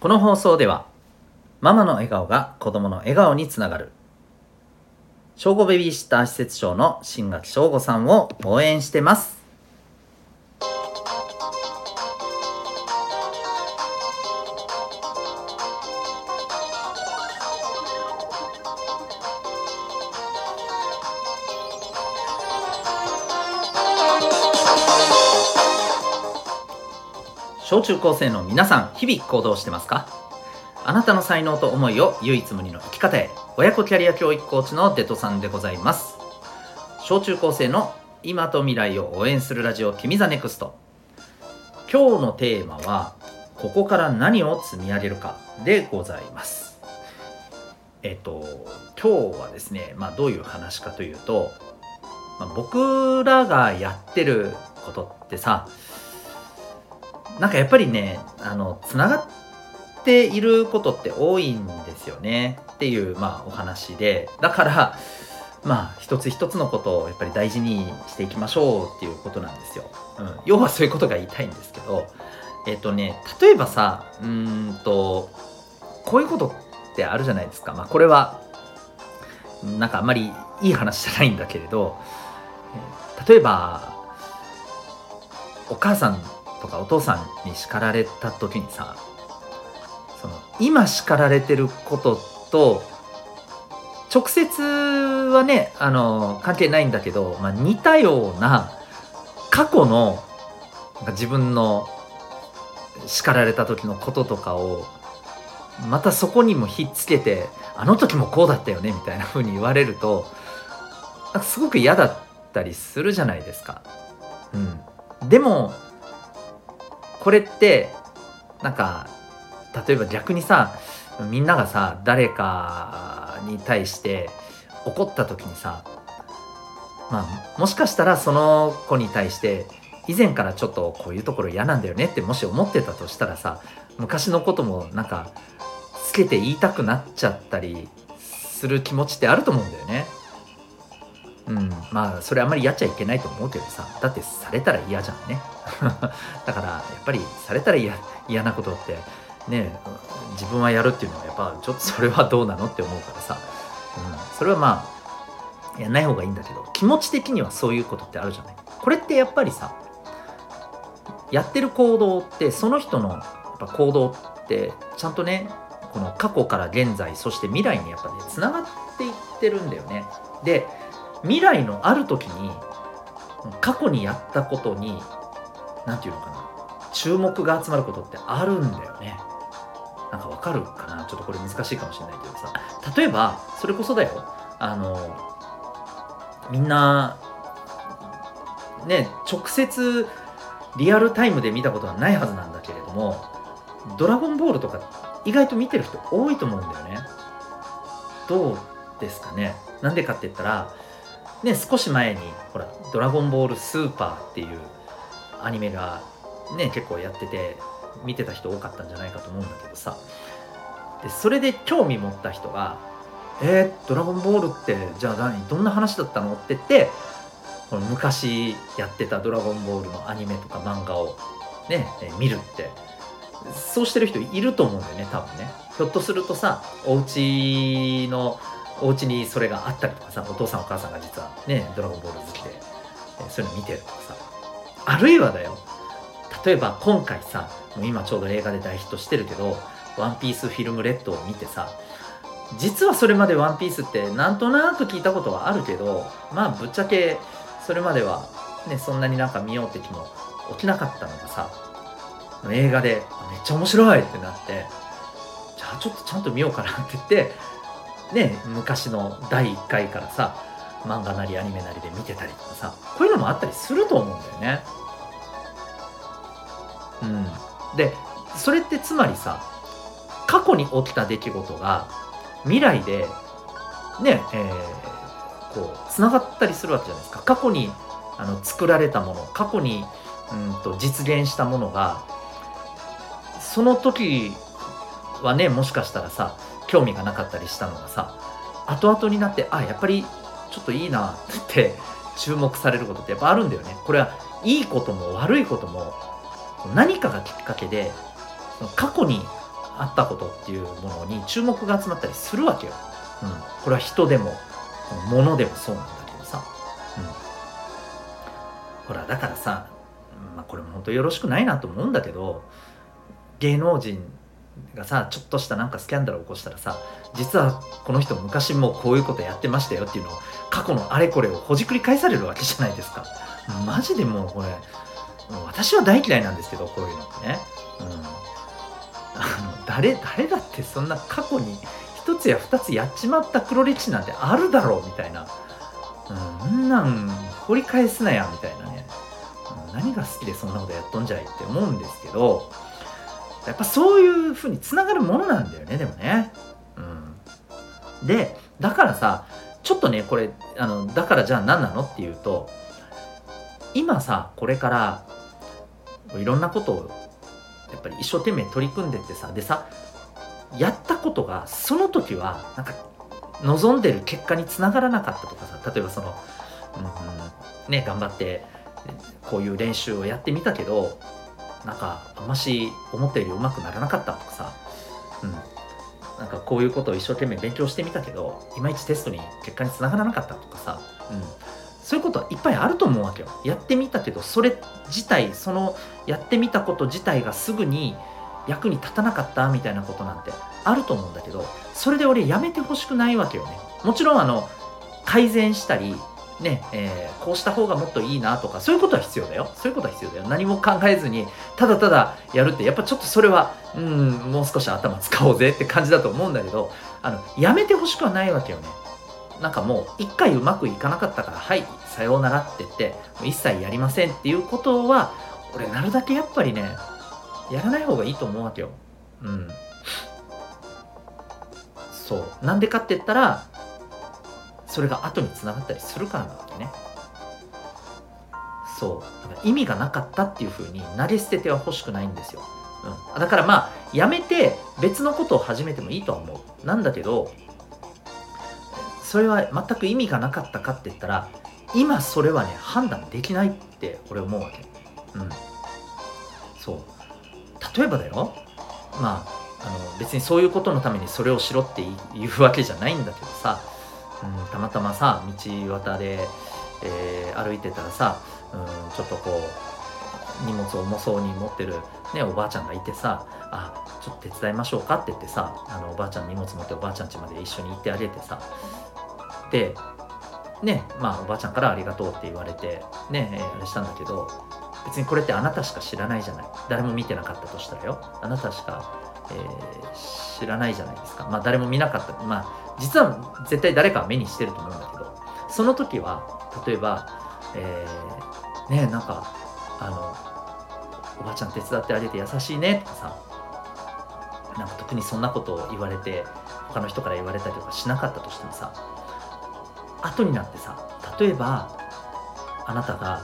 この放送ではママの笑顔が子供の笑顔につながる。正午ベビーシッター施設長の新垣翔吾さんを応援してます。小中高生の皆さん日々行動してますか？あなたの才能と思いを唯一無二の生き方へ親子キャリア教育コーチのデトさんでございます。小中高生の今と未来を応援するラジオ君 the next。今日のテーマはここから何を積み上げるかでございます。えっと今日はですねまあどういう話かというと、まあ、僕らがやってることってさなんかやっぱりねあのつながっていることって多いんですよね。っていうまあお話で。だからまあ一つ一つのことをやっぱり大事にしていきましょうっていうことなんですよ、うん、要はそういうことが言いたいんですけど。えっ、とね例えばさうんとこういうことってあるじゃないですか。まあこれはなんかあんまりいい話じゃないんだけれど。例えばお母さんとかお父さんに叱られた時にさその今叱られてることと直接はねあの関係ないんだけど、まあ、似たような過去のなんか自分の叱られた時のこととかをまたそこにもひっつけてあの時もこうだったよねみたいな風に言われるとすごく嫌だったりするじゃないですか。うん、でもこれってなんか例えば逆にさみんながさ誰かに対して怒った時にさまあもしかしたらその子に対して以前からちょっとこういうところ嫌なんだよねってもし思ってたとしたらさ昔のこともなんかつけて言いたくなっちゃったりする気持ちってあると思うんだよね。うん、まあそれあんまりやっちゃいけないと思うけどさだってされたら嫌じゃんね だからやっぱりされたら嫌嫌なことってね自分はやるっていうのはやっぱちょっとそれはどうなのって思うからさ、うん、それはまあやんない方がいいんだけど気持ち的にはそういうことってあるじゃない。これってやっぱりさやってる行動ってその人のやっぱ行動ってちゃんとねこの過去から現在そして未来にやっぱねつながっていってるんだよね。で未来のある時に過去にやったことに何て言うのかな。注目が集まることってあるんだよね。なんかわかるかな？ちょっとこれ難しいかもしれないけどさ。例えばそれこそだよ。あのみんなね直接リアルタイムで見たことはないはずなんだけれどもドラゴンボールとか意外と見てる人多いと思うんだよね。どうですかね？なんでかって言ったらね少し前にほら「ドラゴンボールスーパー」っていうアニメがね結構やってて見てた人多かったんじゃないかと思うんだけどさ。でそれで興味持った人が「えー、ドラゴンボールってじゃあ何どんな話だったの?」って言ってこの昔やってた「ドラゴンボール」のアニメとか漫画をね、え見るって。そうしてる人いると思うんだよね多分ね。ひょっとするとさお家のお家にそれがあったりとかさお父さんお母さんが実はねドラゴンボール好きでそういうの見てるとかさ。あるいはだよ。例えば今回さ今ちょうど映画で大ヒットしてるけど「ワンピースフィルムレッドを見てさ実はそれまで「ワンピースってなんとなく聞いたことはあるけどまあぶっちゃけそれまではねそんなになんか見ようって気も起きなかったのがさ映画でめっちゃ面白いってなってじゃあちょっとちゃんと見ようかなって言ってね昔の第1回からさ漫画なりアニメなりで見てたりとかさこういうのもあったりすると思うんだよね。うん、でそれってつまりさ過去に起きた出来事が未来でねえー、こうつながったりするわけじゃないですか過去にあの作られたもの過去にうんと実現したものがその時はねもしかしたらさ興味がなかったりしたのがさ後々になってあやっぱりちょっといいなって 注目されることってやっぱあるんだよねこれはいいことも悪いことも何かがきっかけで過去にあったことっていうものに注目が集まったりするわけよ。うん、これは人でも物でもそうなんだけどさ。うん、ほらだからさ、まあ、これも本当よろしくないなと思うんだけど芸能人がさちょっとしたなんかスキャンダルを起こしたらさ実はこの人昔もこういうことやってましたよっていうのを過去のあれこれをほじくり返されるわけじゃないですか。マジでもうこれ私は大嫌いなんですけどこういうのってね、うん、あの誰誰だってそんな過去に1つや2つやっちまった黒歴史なんてあるだろうみたいな、うん、んなん掘り返すなやみたいなね、うん、何が好きでそんなことやっとんじゃいって思うんですけど。やっぱそういう風につながるものなんだよねでもね。うん、でだからさちょっとねこれあのだからじゃあ何なのっていうと今さこれからいろんなことをやっぱり一生懸命取り組んでってさでさやったことがその時はなんか望んでる結果につながらなかったとかさ例えばその、うん、ね頑張ってこういう練習をやってみたけどなんかあんまし思ったよりうまくならなかったとかさ、うん、なんかこういうことを一生懸命勉強してみたけどいまいちテストに結果につながらなかったとかさ、うん、そういうことはいっぱいあると思うわけよ。やってみたけどそれ自体そのやってみたこと自体がすぐに役に立たなかったみたいなことなんてあると思うんだけどそれで俺やめてほしくないわけよね。もちろんあの改善したりねえー、こうした方がもっといいなとかそういうことは必要だよ。そういうことは必要だよ。何も考えずにただただやるってやっぱちょっとそれはうんもう少し頭使おうぜって感じだと思うんだけどあのやめてほしくはないわけよね。なんかもう一回うまくいかなかったからはいさようならって言って一切やりませんっていうことは俺なるだけやっぱりねやらない方がいいと思うわけよ。うん。そう。なんでかって言ったらそれが後につながったりするからなわけね。そう。意味がなかったっていうふうに投げ捨てては欲しくないんですよ、うん、だからまあやめて別のことを始めてもいいとは思う。なんだけどそれは全く意味がなかったかって言ったら今それはね判断できないって俺思うわけ。うん。そう。例えばだよ。まああの別にそういうことのためにそれをしろって言うわけじゃないんだけどさ。うん、たまたまさ道端で、えー、歩いてたらさ、うん、ちょっとこう荷物を重そうに持ってる、ね、おばあちゃんがいてさ「あちょっと手伝いましょうか」って言ってさあのおばあちゃん荷物持っておばあちゃん家まで一緒に行ってあげてさでねまあおばあちゃんからありがとうって言われてね、あれしたんだけど別にこれってあなたしか知らないじゃない。誰も見てなかったとしたらよ。あなたしか、えー、知らないじゃないですか。まあ誰も見なかった。まあ実は絶対誰かは目にしてると思うんだけどその時は例えば、えー、ねなんかあのおばちゃん手伝ってあげて優しいねとかさなんか特にそんなことを言われて他の人から言われたりとかしなかったとしてもさ後になってさ例えばあなたが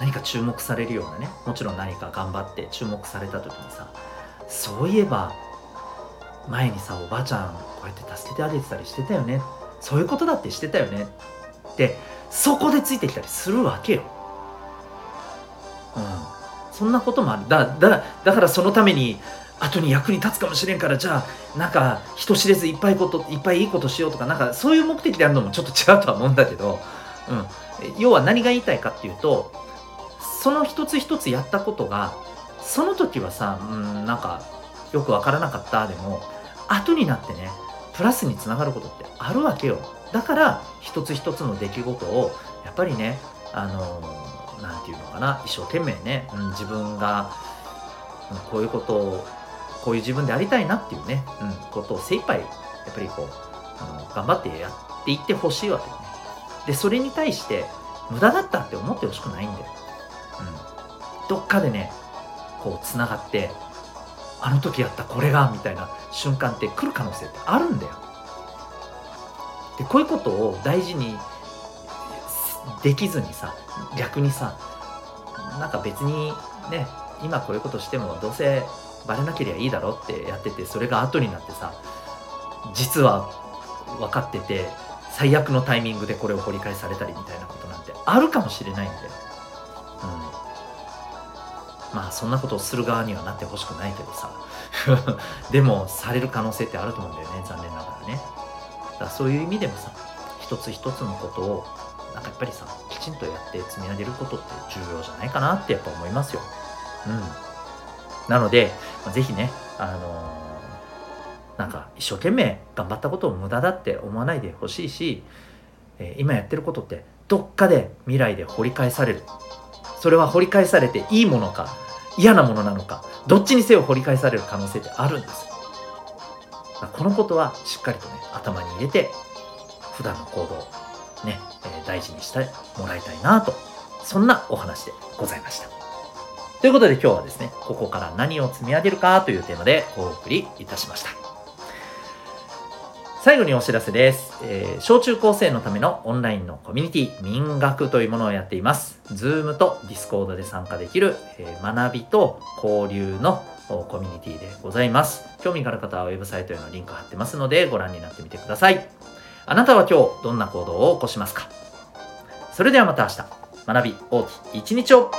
何か注目されるようなねもちろん何か頑張って注目された時にさそういえば前にさおばあちゃんこうやって助けてあげてたりしてたよね。そういうことだってしてたよね。ってそこでついてきたりするわけよ。うん、そんなこともある。だだだからそのために後に役に立つかもしれんからじゃあなんか人知れずいっぱいこといっぱいいいことしようとかなんかそういう目的であるのもちょっと違うとは思うんだけど、うん、要は何が言いたいかっていうとその一つ一つやったことがその時はさ、うん、なんかよくわからなかった。でも後になってねプラスにつながることってあるわけよ。だから一つ一つの出来事をやっぱりねあの何て言うのかな一生懸命ね、うん、自分が、こういうことをこういう自分でありたいなっていうね、うん、ことを精一杯やっぱりこうあの頑張ってやっていってほしいわけよね。でそれに対して無駄だったって思ってほしくないんだよ、うん、どっかでねこうつながってあの時やったこれがみたいな瞬間って来る可能性ってあるんだよでこういうことを大事にできずにさ逆にさなんか別にね今こういうことしてもどうせバレなければいいだろってやっててそれが後になってさ実は分かってて最悪のタイミングでこれを掘り返されたりみたいなことなんてあるかもしれないんだよ。うん、まあそんなことをする側にはなってほしくないけどさ。でもされる可能性ってあると思うんだよね残念ながらね。だからそういう意味でもさ一つ一つのことをなんかやっぱりさきちんとやって積み上げることって重要じゃないかなってやっぱ思いますよ。うん。なので、まあ、ぜひねあのー、なんか一生懸命頑張ったことを無駄だって思わないでほしいし、えー、今やってることってどっかで未来で掘り返される。それは掘り返されていいものか嫌なものなのかどっちにせよ掘り返される可能性ってあるんです。このことはしっかりとね頭に入れて普段の行動ね、え、大事にしてもらいたいなとそんなお話でございました。ということで今日はですねここから何を積み上げるかというテーマでお送りいたしました。最後にお知らせです、えー、小中高生のためのオンラインのコミュニティ民学というものをやっています。Zoom と Discord で参加できる、えー、学びと交流のコミュニティでございます。興味がある方はウェブサイトへのリンク貼ってますのでご覧になってみてください。あなたは今日どんな行動を起こしますか？それではまた明日。学び大きい一日を。